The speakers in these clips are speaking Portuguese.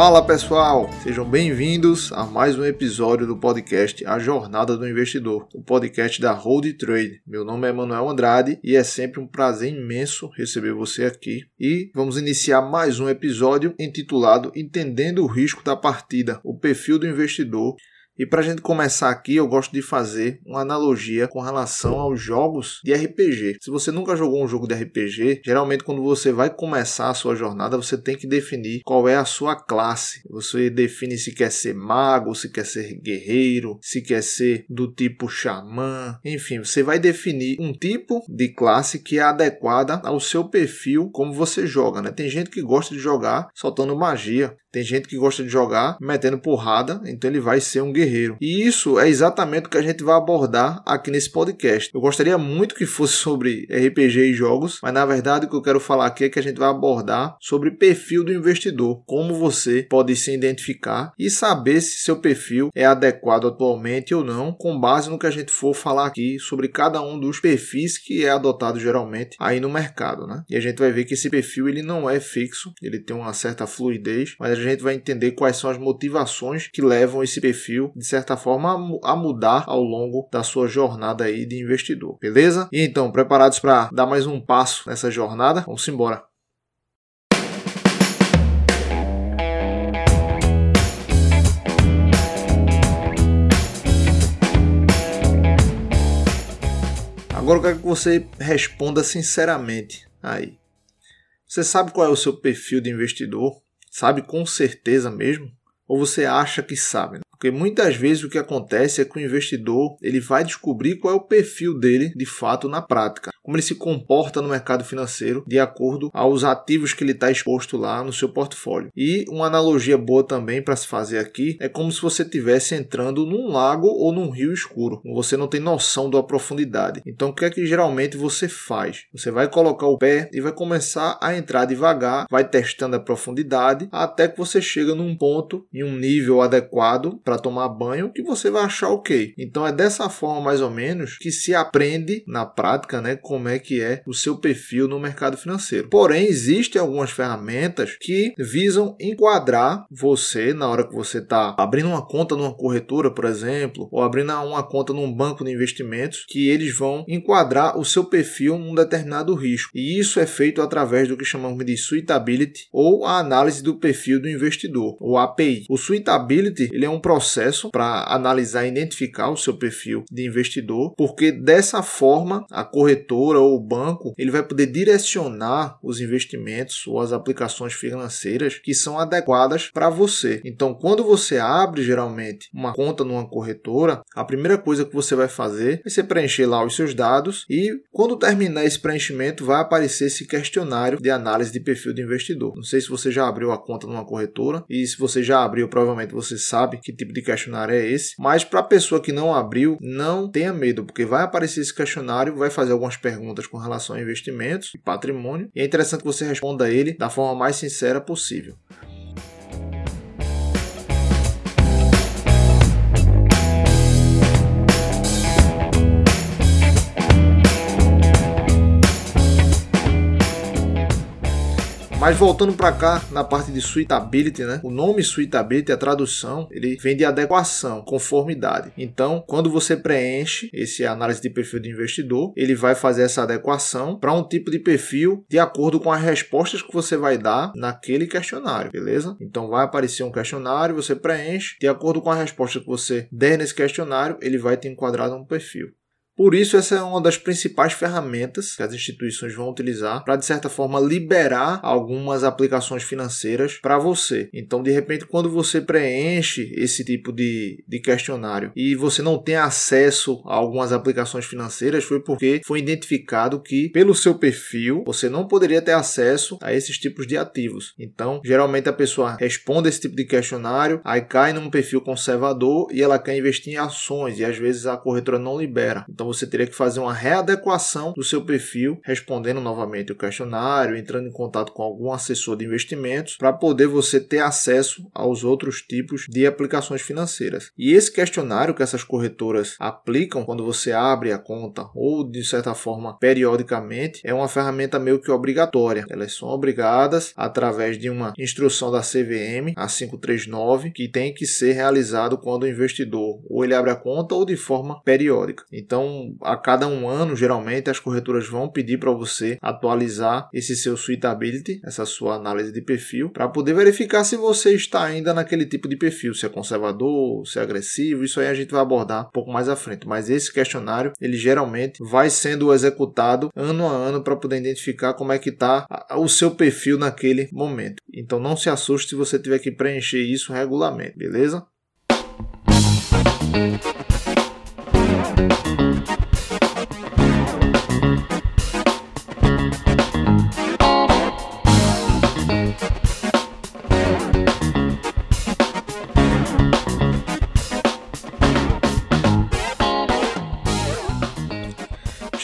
Fala pessoal, sejam bem-vindos a mais um episódio do podcast A Jornada do Investidor, o podcast da Hold Trade. Meu nome é Manuel Andrade e é sempre um prazer imenso receber você aqui. E vamos iniciar mais um episódio intitulado Entendendo o Risco da Partida, o perfil do investidor e para a gente começar aqui, eu gosto de fazer uma analogia com relação aos jogos de RPG. Se você nunca jogou um jogo de RPG, geralmente quando você vai começar a sua jornada, você tem que definir qual é a sua classe. Você define se quer ser mago, se quer ser guerreiro, se quer ser do tipo xamã, enfim, você vai definir um tipo de classe que é adequada ao seu perfil como você joga, né? Tem gente que gosta de jogar soltando magia, tem gente que gosta de jogar metendo porrada, então ele vai ser um guerreiro. E isso é exatamente o que a gente vai abordar aqui nesse podcast. Eu gostaria muito que fosse sobre RPG e jogos, mas na verdade o que eu quero falar aqui é que a gente vai abordar sobre perfil do investidor, como você pode se identificar e saber se seu perfil é adequado atualmente ou não, com base no que a gente for falar aqui sobre cada um dos perfis que é adotado geralmente aí no mercado, né? E a gente vai ver que esse perfil ele não é fixo, ele tem uma certa fluidez, mas gente vai entender quais são as motivações que levam esse perfil, de certa forma, a mudar ao longo da sua jornada aí de investidor. Beleza? E então, preparados para dar mais um passo nessa jornada? Vamos embora. Agora eu quero que você responda sinceramente aí. Você sabe qual é o seu perfil de investidor? Sabe com certeza mesmo? Ou você acha que sabe? Né? Porque muitas vezes o que acontece é que o investidor ele vai descobrir qual é o perfil dele de fato na prática como ele se comporta no mercado financeiro de acordo aos ativos que ele está exposto lá no seu portfólio. E uma analogia boa também para se fazer aqui é como se você estivesse entrando num lago ou num rio escuro. Você não tem noção da profundidade. Então o que é que geralmente você faz? Você vai colocar o pé e vai começar a entrar devagar, vai testando a profundidade até que você chega num ponto em um nível adequado para tomar banho que você vai achar ok. Então é dessa forma mais ou menos que se aprende na prática, né? É que é o seu perfil no mercado financeiro. Porém, existem algumas ferramentas que visam enquadrar você na hora que você está abrindo uma conta numa corretora, por exemplo, ou abrindo uma conta num banco de investimentos, que eles vão enquadrar o seu perfil num determinado risco. E isso é feito através do que chamamos de suitability ou a análise do perfil do investidor, o API. O suitability ele é um processo para analisar e identificar o seu perfil de investidor, porque dessa forma a corretora corretora ou o banco, ele vai poder direcionar os investimentos ou as aplicações financeiras que são adequadas para você. Então, quando você abre geralmente uma conta numa corretora, a primeira coisa que você vai fazer é você preencher lá os seus dados e quando terminar esse preenchimento vai aparecer esse questionário de análise de perfil do investidor. Não sei se você já abriu a conta numa corretora e se você já abriu, provavelmente você sabe que tipo de questionário é esse, mas para a pessoa que não abriu, não tenha medo, porque vai aparecer esse questionário, vai fazer algumas perguntas perguntas com relação a investimentos e patrimônio, e é interessante que você responda ele da forma mais sincera possível. Mas voltando para cá, na parte de suitability, né? O nome suitability, a tradução, ele vem de adequação, conformidade. Então, quando você preenche esse análise de perfil de investidor, ele vai fazer essa adequação para um tipo de perfil de acordo com as respostas que você vai dar naquele questionário, beleza? Então, vai aparecer um questionário, você preenche, de acordo com a resposta que você der nesse questionário, ele vai te enquadrar num perfil. Por isso, essa é uma das principais ferramentas que as instituições vão utilizar para, de certa forma, liberar algumas aplicações financeiras para você. Então, de repente, quando você preenche esse tipo de, de questionário e você não tem acesso a algumas aplicações financeiras, foi porque foi identificado que, pelo seu perfil, você não poderia ter acesso a esses tipos de ativos. Então, geralmente a pessoa responde esse tipo de questionário, aí cai num perfil conservador e ela quer investir em ações e às vezes a corretora não libera. Então, você teria que fazer uma readequação do seu perfil, respondendo novamente o questionário, entrando em contato com algum assessor de investimentos para poder você ter acesso aos outros tipos de aplicações financeiras. E esse questionário que essas corretoras aplicam quando você abre a conta ou de certa forma periodicamente é uma ferramenta meio que obrigatória. Elas são obrigadas através de uma instrução da CVM, a 539, que tem que ser realizado quando o investidor ou ele abre a conta ou de forma periódica. Então, a cada um ano, geralmente as corretoras vão pedir para você atualizar esse seu suitability, essa sua análise de perfil, para poder verificar se você está ainda naquele tipo de perfil, se é conservador, se é agressivo. Isso aí a gente vai abordar um pouco mais à frente. Mas esse questionário, ele geralmente vai sendo executado ano a ano para poder identificar como é que está o seu perfil naquele momento. Então não se assuste se você tiver que preencher isso regularmente, beleza? Thank you.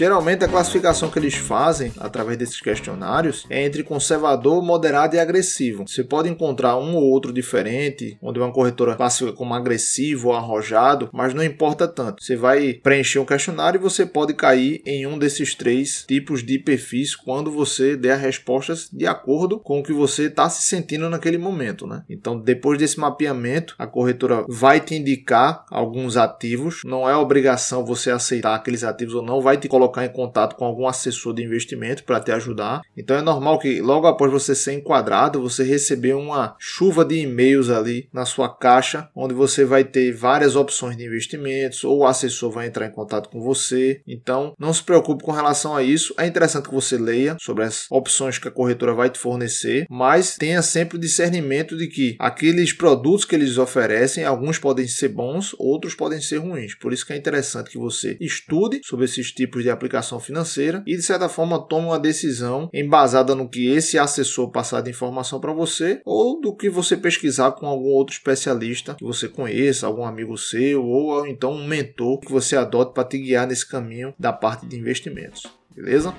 Geralmente a classificação que eles fazem através desses questionários é entre conservador, moderado e agressivo. Você pode encontrar um ou outro diferente, onde uma corretora classifica como agressivo ou arrojado, mas não importa tanto. Você vai preencher um questionário e você pode cair em um desses três tipos de perfis quando você der as respostas de acordo com o que você está se sentindo naquele momento, né? Então, depois desse mapeamento, a corretora vai te indicar alguns ativos. Não é obrigação você aceitar aqueles ativos ou não, vai te colocar colocar em contato com algum assessor de investimento para te ajudar. Então é normal que logo após você ser enquadrado, você receber uma chuva de e-mails ali na sua caixa, onde você vai ter várias opções de investimentos, ou o assessor vai entrar em contato com você. Então não se preocupe com relação a isso. É interessante que você leia sobre as opções que a corretora vai te fornecer, mas tenha sempre o discernimento de que aqueles produtos que eles oferecem, alguns podem ser bons, outros podem ser ruins. Por isso que é interessante que você estude sobre esses tipos de aplicação financeira e de certa forma tome uma decisão embasada no que esse assessor passar de informação para você ou do que você pesquisar com algum outro especialista que você conheça, algum amigo seu ou então um mentor que você adote para te guiar nesse caminho da parte de investimentos. Beleza?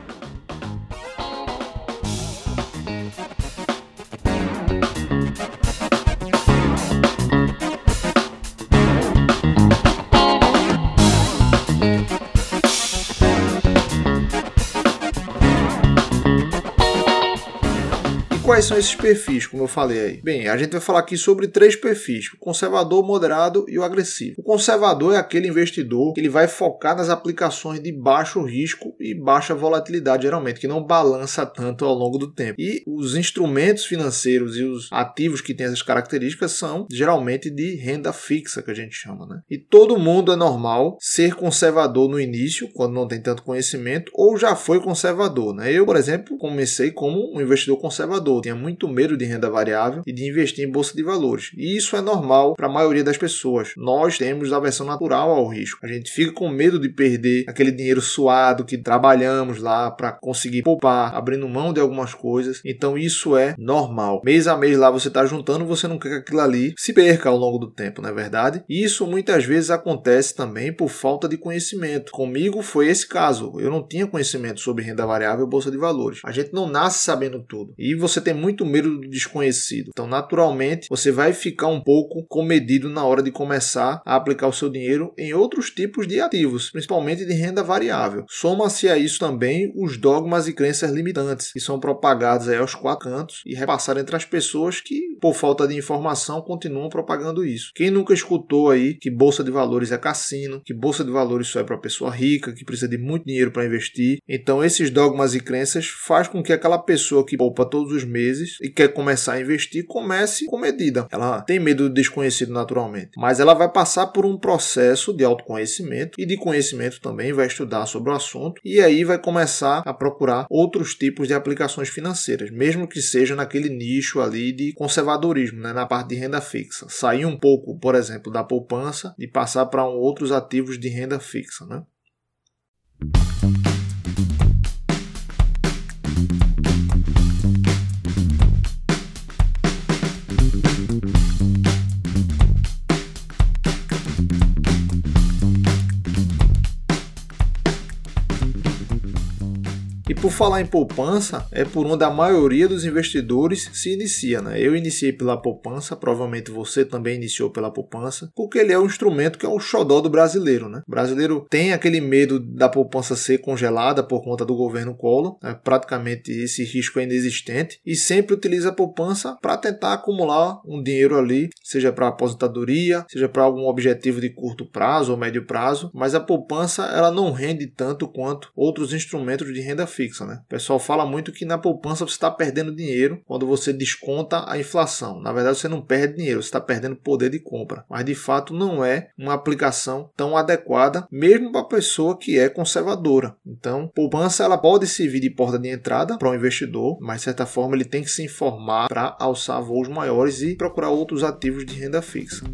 Quais são esses perfis, como eu falei aí? Bem, a gente vai falar aqui sobre três perfis: o conservador, o moderado e o agressivo. O conservador é aquele investidor que ele vai focar nas aplicações de baixo risco e baixa volatilidade, geralmente, que não balança tanto ao longo do tempo. E os instrumentos financeiros e os ativos que têm essas características são geralmente de renda fixa, que a gente chama, né? E todo mundo é normal ser conservador no início, quando não tem tanto conhecimento, ou já foi conservador, né? Eu, por exemplo, comecei como um investidor conservador tinha muito medo de renda variável e de investir em bolsa de valores. E isso é normal para a maioria das pessoas. Nós temos aversão natural ao risco. A gente fica com medo de perder aquele dinheiro suado que trabalhamos lá para conseguir poupar, abrindo mão de algumas coisas. Então isso é normal. Mês a mês lá você está juntando, você não quer que aquilo ali se perca ao longo do tempo, não é verdade? E isso muitas vezes acontece também por falta de conhecimento. Comigo foi esse caso. Eu não tinha conhecimento sobre renda variável e bolsa de valores. A gente não nasce sabendo tudo. E você tem muito medo do desconhecido. Então, naturalmente, você vai ficar um pouco comedido na hora de começar a aplicar o seu dinheiro em outros tipos de ativos, principalmente de renda variável. Soma-se a isso também os dogmas e crenças limitantes, que são propagados aos quatro cantos e repassados entre as pessoas que, por falta de informação, continuam propagando isso. Quem nunca escutou aí que bolsa de valores é cassino, que bolsa de valores só é para pessoa rica, que precisa de muito dinheiro para investir. Então, esses dogmas e crenças faz com que aquela pessoa que poupa todos os meses e quer começar a investir, comece com medida. Ela tem medo do desconhecido naturalmente, mas ela vai passar por um processo de autoconhecimento e de conhecimento também, vai estudar sobre o assunto e aí vai começar a procurar outros tipos de aplicações financeiras, mesmo que seja naquele nicho ali de conservadorismo, né, na parte de renda fixa. Sair um pouco, por exemplo, da poupança e passar para um outros ativos de renda fixa, né? Falar em poupança, é por onde a maioria dos investidores se inicia. Né? Eu iniciei pela poupança, provavelmente você também iniciou pela poupança, porque ele é o instrumento que é o xodó do brasileiro. Né? O brasileiro tem aquele medo da poupança ser congelada por conta do governo Collor, né? praticamente esse risco é inexistente, e sempre utiliza a poupança para tentar acumular um dinheiro ali, seja para aposentadoria, seja para algum objetivo de curto prazo ou médio prazo, mas a poupança ela não rende tanto quanto outros instrumentos de renda fixa. Né? O pessoal fala muito que na poupança você está perdendo dinheiro quando você desconta a inflação. Na verdade, você não perde dinheiro, você está perdendo poder de compra. Mas de fato não é uma aplicação tão adequada, mesmo para a pessoa que é conservadora. Então, poupança ela pode servir de porta de entrada para o investidor, mas de certa forma ele tem que se informar para alçar voos maiores e procurar outros ativos de renda fixa.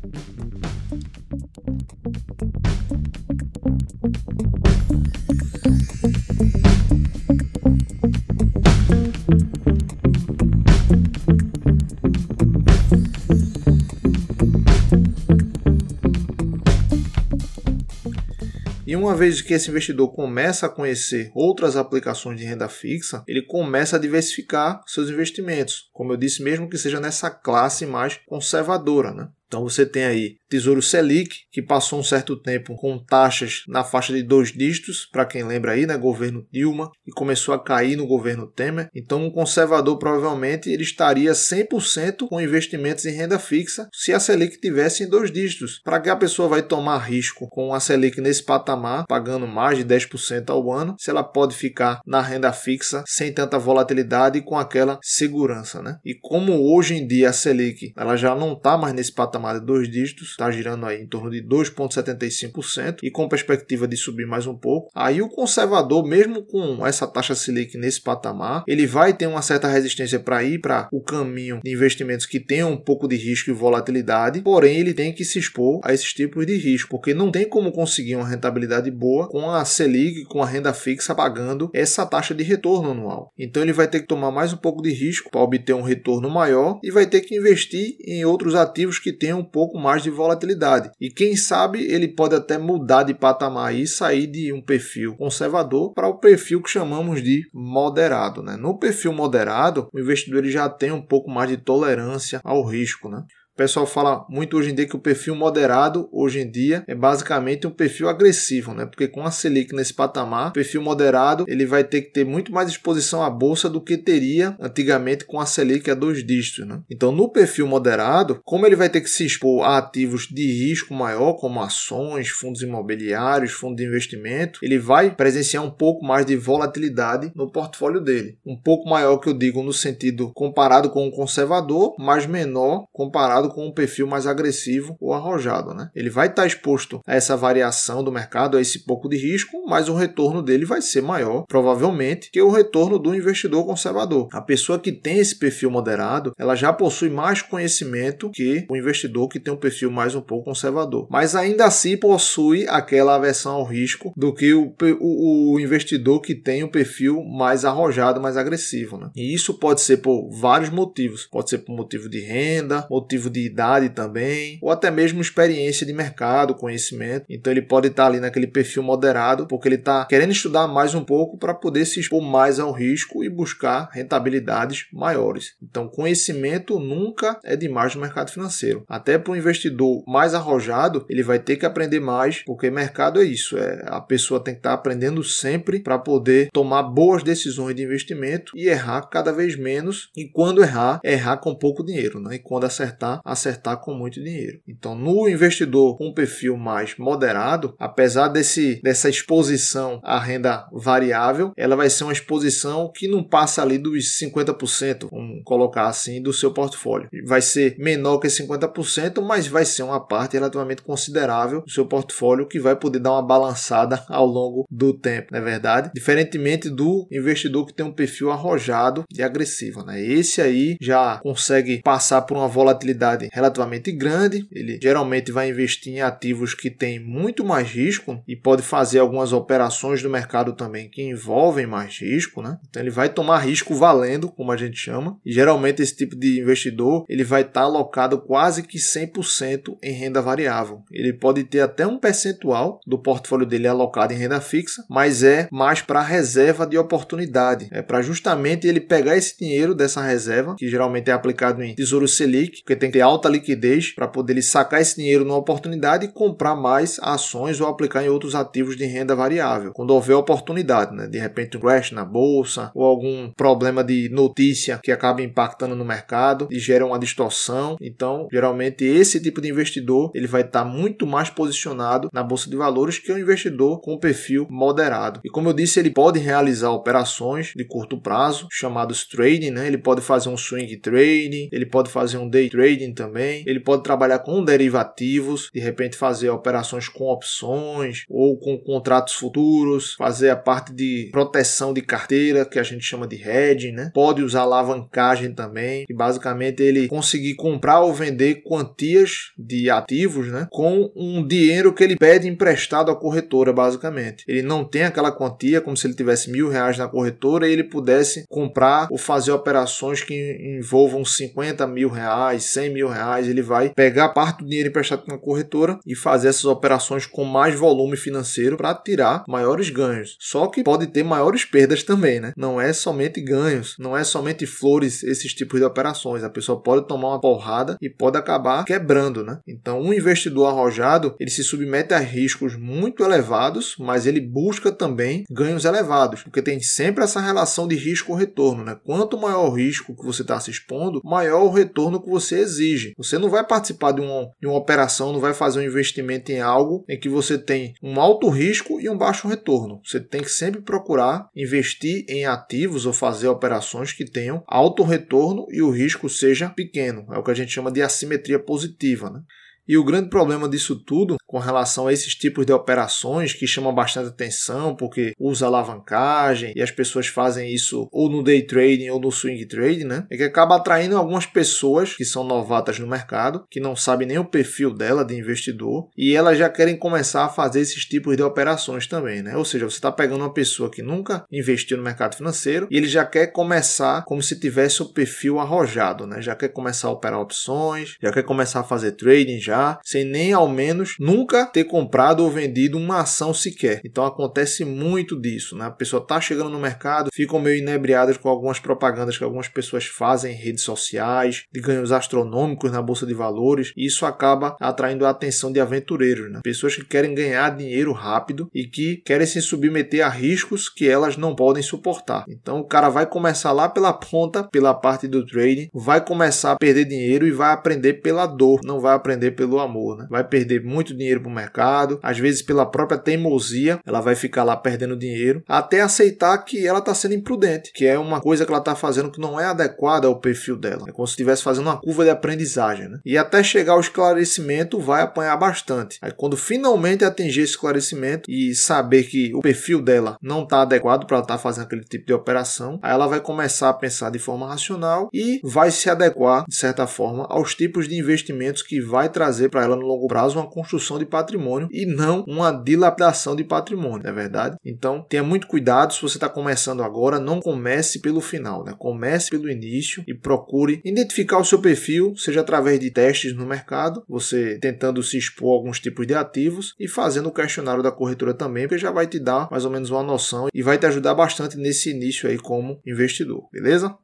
Uma vez que esse investidor começa a conhecer outras aplicações de renda fixa, ele começa a diversificar seus investimentos, como eu disse, mesmo que seja nessa classe mais conservadora. Né? Então você tem aí Tesouro Selic, que passou um certo tempo com taxas na faixa de dois dígitos, para quem lembra aí, né, governo Dilma, e começou a cair no governo Temer. Então um conservador provavelmente ele estaria 100% com investimentos em renda fixa se a Selic tivesse em dois dígitos. Para que a pessoa vai tomar risco com a Selic nesse patamar, pagando mais de 10% ao ano, se ela pode ficar na renda fixa sem tanta volatilidade e com aquela segurança, né? E como hoje em dia a Selic ela já não está mais nesse patamar de dois dígitos, está girando aí em torno de 2,75% e com perspectiva de subir mais um pouco. Aí o conservador, mesmo com essa taxa Selic nesse patamar, ele vai ter uma certa resistência para ir para o caminho de investimentos que tenham um pouco de risco e volatilidade, porém ele tem que se expor a esses tipos de risco, porque não tem como conseguir uma rentabilidade boa com a Selic, com a renda fixa pagando essa taxa de retorno anual. Então ele vai ter que tomar mais um pouco de risco para obter um retorno maior e vai ter que investir em outros ativos que tenham um pouco mais de volatilidade. E quem sabe ele pode até mudar de patamar e sair de um perfil conservador para o perfil que chamamos de moderado. Né? No perfil moderado, o investidor ele já tem um pouco mais de tolerância ao risco. Né? O pessoal fala muito hoje em dia que o perfil moderado, hoje em dia, é basicamente um perfil agressivo, né? Porque com a Selic nesse patamar, o perfil moderado ele vai ter que ter muito mais exposição à bolsa do que teria antigamente com a Selic a dois dígitos, né? Então, no perfil moderado, como ele vai ter que se expor a ativos de risco maior, como ações, fundos imobiliários, fundos de investimento, ele vai presenciar um pouco mais de volatilidade no portfólio dele. Um pouco maior que eu digo no sentido comparado com o conservador, mas menor comparado com um perfil mais agressivo ou arrojado. Né? Ele vai estar exposto a essa variação do mercado, a esse pouco de risco, mas o retorno dele vai ser maior, provavelmente, que o retorno do investidor conservador. A pessoa que tem esse perfil moderado, ela já possui mais conhecimento que o investidor que tem um perfil mais um pouco conservador. Mas ainda assim possui aquela aversão ao risco do que o, o, o investidor que tem um perfil mais arrojado, mais agressivo. Né? E isso pode ser por vários motivos. Pode ser por motivo de renda, motivo de idade também, ou até mesmo experiência de mercado, conhecimento. Então ele pode estar ali naquele perfil moderado, porque ele está querendo estudar mais um pouco para poder se expor mais ao risco e buscar rentabilidades maiores. Então conhecimento nunca é demais no mercado financeiro. Até para o investidor mais arrojado, ele vai ter que aprender mais, porque mercado é isso, é a pessoa tem que estar aprendendo sempre para poder tomar boas decisões de investimento e errar cada vez menos. E quando errar, errar com pouco dinheiro, né? E quando acertar, acertar com muito dinheiro. Então, no investidor com um perfil mais moderado, apesar desse, dessa exposição à renda variável, ela vai ser uma exposição que não passa ali dos 50%, vamos colocar assim, do seu portfólio. Vai ser menor que 50%, mas vai ser uma parte relativamente considerável do seu portfólio que vai poder dar uma balançada ao longo do tempo, não é verdade? Diferentemente do investidor que tem um perfil arrojado e agressivo, né? Esse aí já consegue passar por uma volatilidade oportunidade relativamente grande, ele geralmente vai investir em ativos que têm muito mais risco e pode fazer algumas operações do mercado também que envolvem mais risco, né? Então ele vai tomar risco valendo, como a gente chama, e geralmente esse tipo de investidor ele vai estar alocado quase que 100% em renda variável. Ele pode ter até um percentual do portfólio dele alocado em renda fixa, mas é mais para reserva de oportunidade, é para justamente ele pegar esse dinheiro dessa reserva, que geralmente é aplicado em Tesouro Selic, porque tem que ter alta liquidez para poder ele sacar esse dinheiro numa oportunidade e comprar mais ações ou aplicar em outros ativos de renda variável, quando houver oportunidade, né? De repente um crash na bolsa ou algum problema de notícia que acaba impactando no mercado e gera uma distorção. Então, geralmente esse tipo de investidor ele vai estar muito mais posicionado na bolsa de valores que um investidor com perfil moderado. E como eu disse, ele pode realizar operações de curto prazo, chamados trading, né? Ele pode fazer um swing trading, ele pode fazer um day trading também, ele pode trabalhar com derivativos, de repente fazer operações com opções ou com contratos futuros, fazer a parte de proteção de carteira, que a gente chama de hedging, né? Pode usar alavancagem também, que basicamente ele conseguir comprar ou vender quantias de ativos, né? Com um dinheiro que ele pede emprestado à corretora, basicamente. Ele não tem aquela quantia como se ele tivesse mil reais na corretora e ele pudesse comprar ou fazer operações que envolvam 50 mil reais, 100 mil reais. Ele vai pegar parte do dinheiro emprestado na corretora e fazer essas operações com mais volume financeiro para tirar maiores ganhos. Só que pode ter maiores perdas também, né? Não é somente ganhos, não é somente flores esses tipos de operações. A pessoa pode tomar uma porrada e pode acabar quebrando, né? Então, um investidor arrojado, ele se submete a riscos muito elevados, mas ele busca também ganhos elevados, porque tem sempre essa relação de risco-retorno, né? Quanto maior o risco que você está se expondo, maior o retorno que você exige. Você não vai participar de uma, de uma operação, não vai fazer um investimento em algo em que você tem um alto risco e um baixo retorno. Você tem que sempre procurar investir em ativos ou fazer operações que tenham alto retorno e o risco seja pequeno. É o que a gente chama de assimetria positiva. Né? E o grande problema disso tudo, com relação a esses tipos de operações que chamam bastante atenção, porque usa alavancagem e as pessoas fazem isso ou no day trading ou no swing trading, né? É que acaba atraindo algumas pessoas que são novatas no mercado, que não sabem nem o perfil dela de investidor, e elas já querem começar a fazer esses tipos de operações também, né? Ou seja, você está pegando uma pessoa que nunca investiu no mercado financeiro e ele já quer começar como se tivesse o perfil arrojado, né? Já quer começar a operar opções, já quer começar a fazer trading já sem nem ao menos nunca ter comprado ou vendido uma ação sequer. Então acontece muito disso, né? A pessoa está chegando no mercado, ficam meio inebriadas com algumas propagandas que algumas pessoas fazem em redes sociais, de ganhos astronômicos na bolsa de valores, e isso acaba atraindo a atenção de aventureiros, né? Pessoas que querem ganhar dinheiro rápido e que querem se submeter a riscos que elas não podem suportar. Então o cara vai começar lá pela ponta, pela parte do trading, vai começar a perder dinheiro e vai aprender pela dor, não vai aprender pelo pelo amor, né? Vai perder muito dinheiro para o mercado, às vezes pela própria teimosia, ela vai ficar lá perdendo dinheiro, até aceitar que ela está sendo imprudente, que é uma coisa que ela está fazendo que não é adequada ao perfil dela. É como se estivesse fazendo uma curva de aprendizagem, né? E até chegar ao esclarecimento vai apanhar bastante. Aí quando finalmente atingir esse esclarecimento e saber que o perfil dela não está adequado para ela estar tá fazendo aquele tipo de operação, aí ela vai começar a pensar de forma racional e vai se adequar de certa forma aos tipos de investimentos que vai trazer trazer para ela no longo prazo uma construção de patrimônio e não uma dilapidação de patrimônio, não é verdade? Então tenha muito cuidado se você está começando agora, não comece pelo final, né? comece pelo início e procure identificar o seu perfil, seja através de testes no mercado, você tentando se expor a alguns tipos de ativos e fazendo o questionário da corretora também, porque já vai te dar mais ou menos uma noção e vai te ajudar bastante nesse início aí como investidor, beleza?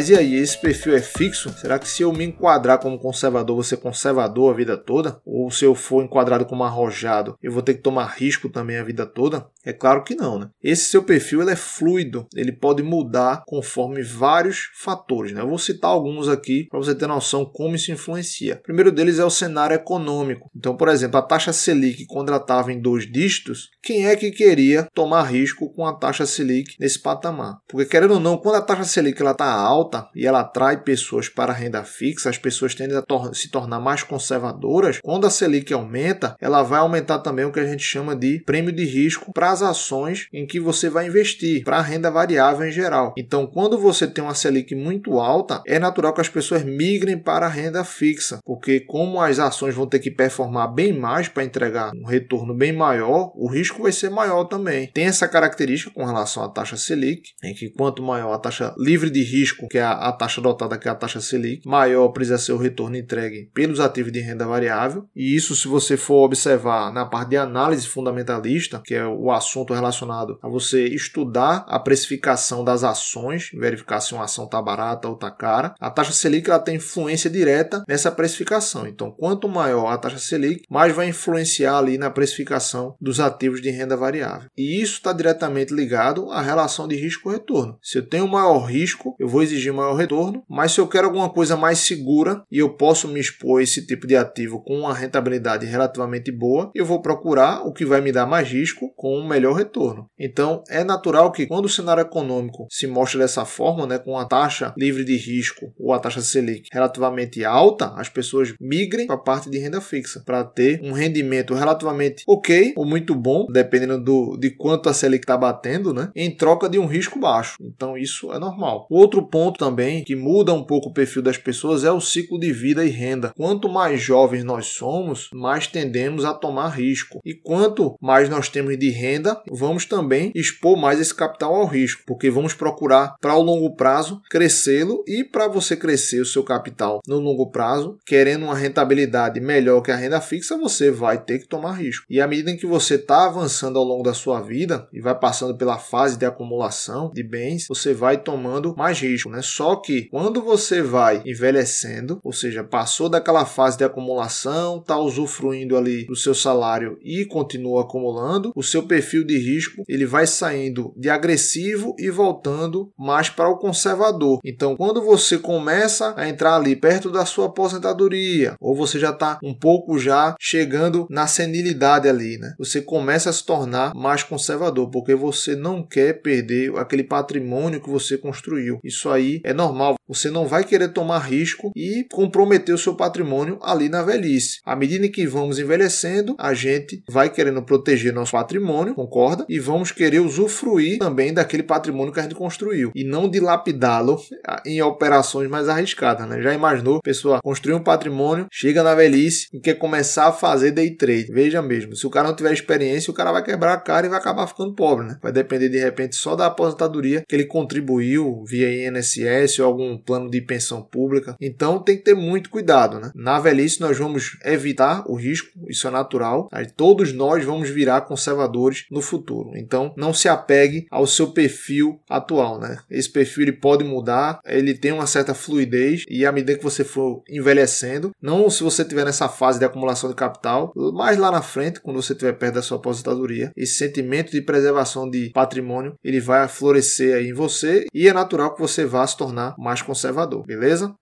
Mas e aí, esse perfil é fixo? Será que se eu me enquadrar como conservador, vou ser conservador a vida toda? Ou se eu for enquadrado como arrojado, eu vou ter que tomar risco também a vida toda? É claro que não, né? Esse seu perfil ele é fluido, ele pode mudar conforme vários fatores, né? Eu vou citar alguns aqui para você ter noção como isso influencia. O primeiro deles é o cenário econômico. Então, por exemplo, a taxa Selic, ela estava em dois dígitos, quem é que queria tomar risco com a taxa Selic nesse patamar? Porque, querendo ou não, quando a taxa Selic está alta e ela atrai pessoas para a renda fixa, as pessoas tendem a tor se tornar mais conservadoras. Quando a Selic aumenta, ela vai aumentar também o que a gente chama de prêmio de risco para as ações em que você vai investir, para a renda variável em geral. Então, quando você tem uma Selic muito alta, é natural que as pessoas migrem para a renda fixa, porque como as ações vão ter que performar bem mais para entregar um retorno bem maior, o risco vai ser maior também. Tem essa característica com relação à taxa Selic, em que quanto maior a taxa livre de risco, que é a, taxa adotada, que é a taxa Selic, maior precisa ser o retorno entregue pelos ativos de renda variável. E isso, se você for observar na parte de análise fundamentalista, que é o assunto relacionado a você estudar a precificação das ações, verificar se uma ação está barata ou está cara, a taxa Selic ela tem influência direta nessa precificação. Então, quanto maior a taxa Selic, mais vai influenciar ali na precificação dos ativos de renda variável. E isso está diretamente ligado à relação de risco-retorno. Se eu tenho maior risco, eu vou exigir maior retorno, mas se eu quero alguma coisa mais segura e eu posso me expor a esse tipo de ativo com uma rentabilidade relativamente boa, eu vou procurar o que vai me dar mais risco com um melhor retorno. Então, é natural que quando o cenário econômico se mostra dessa forma, né, com a taxa livre de risco ou a taxa Selic relativamente alta, as pessoas migrem para a parte de renda fixa para ter um rendimento relativamente ok ou muito bom, dependendo do, de quanto a Selic está batendo, né, em troca de um risco baixo. Então, isso é normal. Outro ponto também que muda um pouco o perfil das pessoas é o ciclo de vida e renda. Quanto mais jovens nós somos, mais tendemos a tomar risco. E quanto mais nós temos de renda, vamos também expor mais esse capital ao risco, porque vamos procurar para o longo prazo crescê-lo e para você crescer o seu capital no longo prazo, querendo uma rentabilidade melhor que a renda fixa, você vai ter que tomar risco. E à medida em que você está avançando ao longo da sua vida e vai passando pela fase de acumulação de bens, você vai tomando mais risco, né? Só que quando você vai envelhecendo, ou seja, passou daquela fase de acumulação, está usufruindo ali do seu salário e continua acumulando, o seu perfil de risco ele vai saindo de agressivo e voltando mais para o conservador. Então, quando você começa a entrar ali perto da sua aposentadoria, ou você já está um pouco já chegando na senilidade ali, né? Você começa a se tornar mais conservador, porque você não quer perder aquele patrimônio que você construiu. Isso aí é normal. Você não vai querer tomar risco e comprometer o seu patrimônio ali na velhice. À medida que vamos envelhecendo, a gente vai querendo proteger nosso patrimônio, concorda? E vamos querer usufruir também daquele patrimônio que a gente construiu e não dilapidá-lo em operações mais arriscadas, né? Já imaginou, pessoa construir um patrimônio, chega na velhice e quer começar a fazer day trade. Veja mesmo, se o cara não tiver experiência, o cara vai quebrar a cara e vai acabar ficando pobre, né? Vai depender de repente só da aposentadoria que ele contribuiu via INSS ou algum plano de pensão pública. Então tem que ter muito cuidado, né? Na velhice nós vamos evitar o risco, isso é natural. Aí todos nós vamos virar conservadores no futuro. Então não se apegue ao seu perfil atual, né? Esse perfil ele pode mudar, ele tem uma certa fluidez e à medida que você for envelhecendo, não se você estiver nessa fase de acumulação de capital, mais lá na frente, quando você estiver perto da sua aposentadoria, esse sentimento de preservação de patrimônio, ele vai florescer aí em você e é natural que você vá se tornar mais conservador, beleza?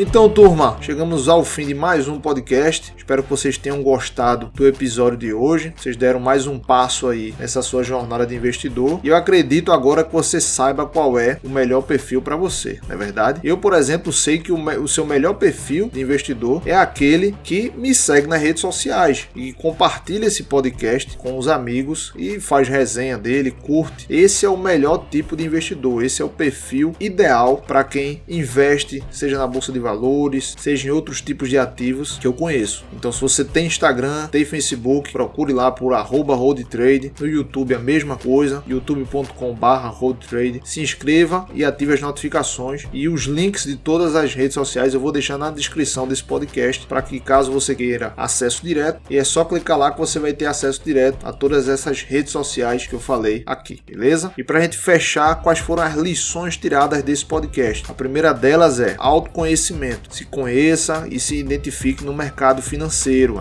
Então, turma, chegamos ao fim de mais um podcast. Espero que vocês tenham gostado do episódio de hoje. Vocês deram mais um passo aí nessa sua jornada de investidor. E eu acredito agora que você saiba qual é o melhor perfil para você, não é verdade? Eu, por exemplo, sei que o, o seu melhor perfil de investidor é aquele que me segue nas redes sociais e compartilha esse podcast com os amigos e faz resenha dele, curte. Esse é o melhor tipo de investidor. Esse é o perfil ideal para quem investe, seja na bolsa de valores, seja em outros tipos de ativos que eu conheço. Então, se você tem Instagram, tem Facebook, procure lá por arroba roadtrade. No YouTube, a mesma coisa, youtube.com/barra roadtrade. Se inscreva e ative as notificações. E os links de todas as redes sociais eu vou deixar na descrição desse podcast para que, caso você queira acesso direto, e é só clicar lá que você vai ter acesso direto a todas essas redes sociais que eu falei aqui, beleza? E para a gente fechar, quais foram as lições tiradas desse podcast? A primeira delas é autoconhecimento. Se conheça e se identifique no mercado financeiro.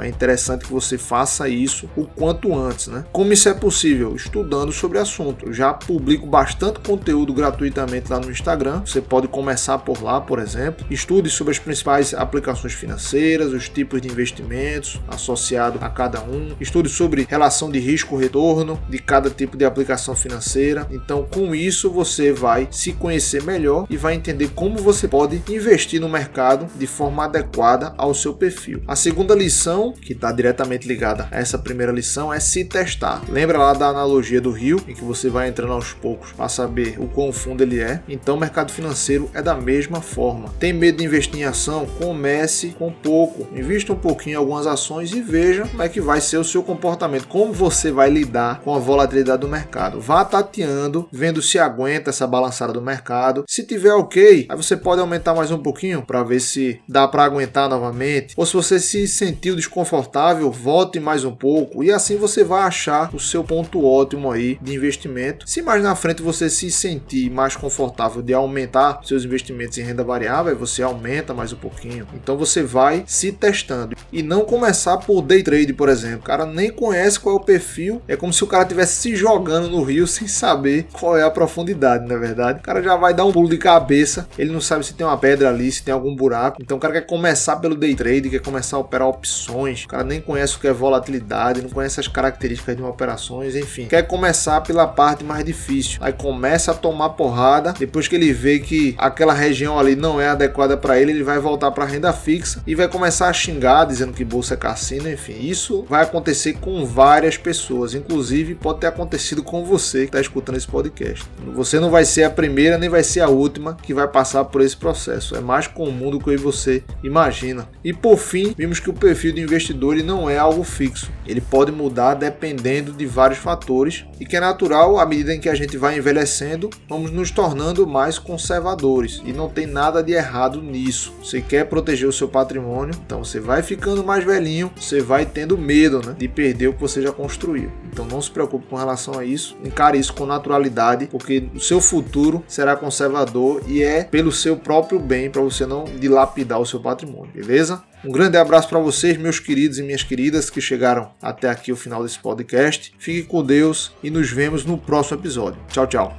É interessante que você faça isso o quanto antes, né? Como isso é possível? Estudando sobre o assunto. Eu já publico bastante conteúdo gratuitamente lá no Instagram. Você pode começar por lá, por exemplo. Estude sobre as principais aplicações financeiras, os tipos de investimentos associados a cada um. Estude sobre relação de risco-retorno de cada tipo de aplicação financeira. Então, com isso, você vai se conhecer melhor e vai entender como você pode investir no mercado de forma adequada ao seu perfil. A segunda lição, que está diretamente ligada a essa primeira lição, é se testar. Lembra lá da analogia do rio, em que você vai entrando aos poucos para saber o quão fundo ele é? Então, o mercado financeiro é da mesma forma. Tem medo de investir em ação? Comece com pouco. Invista um pouquinho em algumas ações e veja como é que vai ser o seu comportamento, como você vai lidar com a volatilidade do mercado. Vá tateando, vendo se aguenta essa balançada do mercado. Se tiver ok, aí você pode aumentar mais um pouquinho para ver se dá para aguentar novamente. Ou se você se sentiu desconfortável, volte mais um pouco e assim você vai achar o seu ponto ótimo aí de investimento. Se mais na frente você se sentir mais confortável de aumentar seus investimentos em renda variável, você aumenta mais um pouquinho. Então você vai se testando e não começar por day trade, por exemplo. O cara nem conhece qual é o perfil, é como se o cara estivesse se jogando no rio sem saber qual é a profundidade, na é verdade. O cara já vai dar um pulo de cabeça, ele não sabe se tem uma pedra ali, se tem algum buraco. Então o cara quer começar pelo day trade, quer começar a operar opções. O cara nem conhece o que é volatilidade, não conhece as características de uma operações, enfim. Quer começar pela parte mais difícil. Aí começa a tomar porrada, depois que ele vê que aquela região ali não é adequada para ele, ele vai voltar para renda fixa e vai começar a xingar, dizendo que bolsa é cassino, enfim. Isso vai acontecer com várias pessoas, inclusive pode ter acontecido com você que está escutando esse podcast. Você não vai ser a primeira nem vai ser a última que vai passar por esse processo. É mais comum do que você imagina. E por fim, vimos que o perfil do investidor ele não é algo fixo. Ele pode mudar dependendo de vários fatores e que é natural à medida em que a gente vai envelhecendo, vamos nos tornando mais conservadores e não tem nada de errado nisso. Você quer proteger o seu patrimônio, então você vai ficando mais velhinho, você vai tendo medo né, de perder o que você já construiu. Então não se preocupe com relação a isso, encare isso com naturalidade, porque o seu futuro será conservador e é pelo seu próprio bem, para você não dilapidar o seu patrimônio, beleza? Um grande abraço para vocês, meus queridos e minhas queridas que chegaram até aqui o final desse podcast. Fique com Deus e nos vemos no próximo episódio. Tchau, tchau.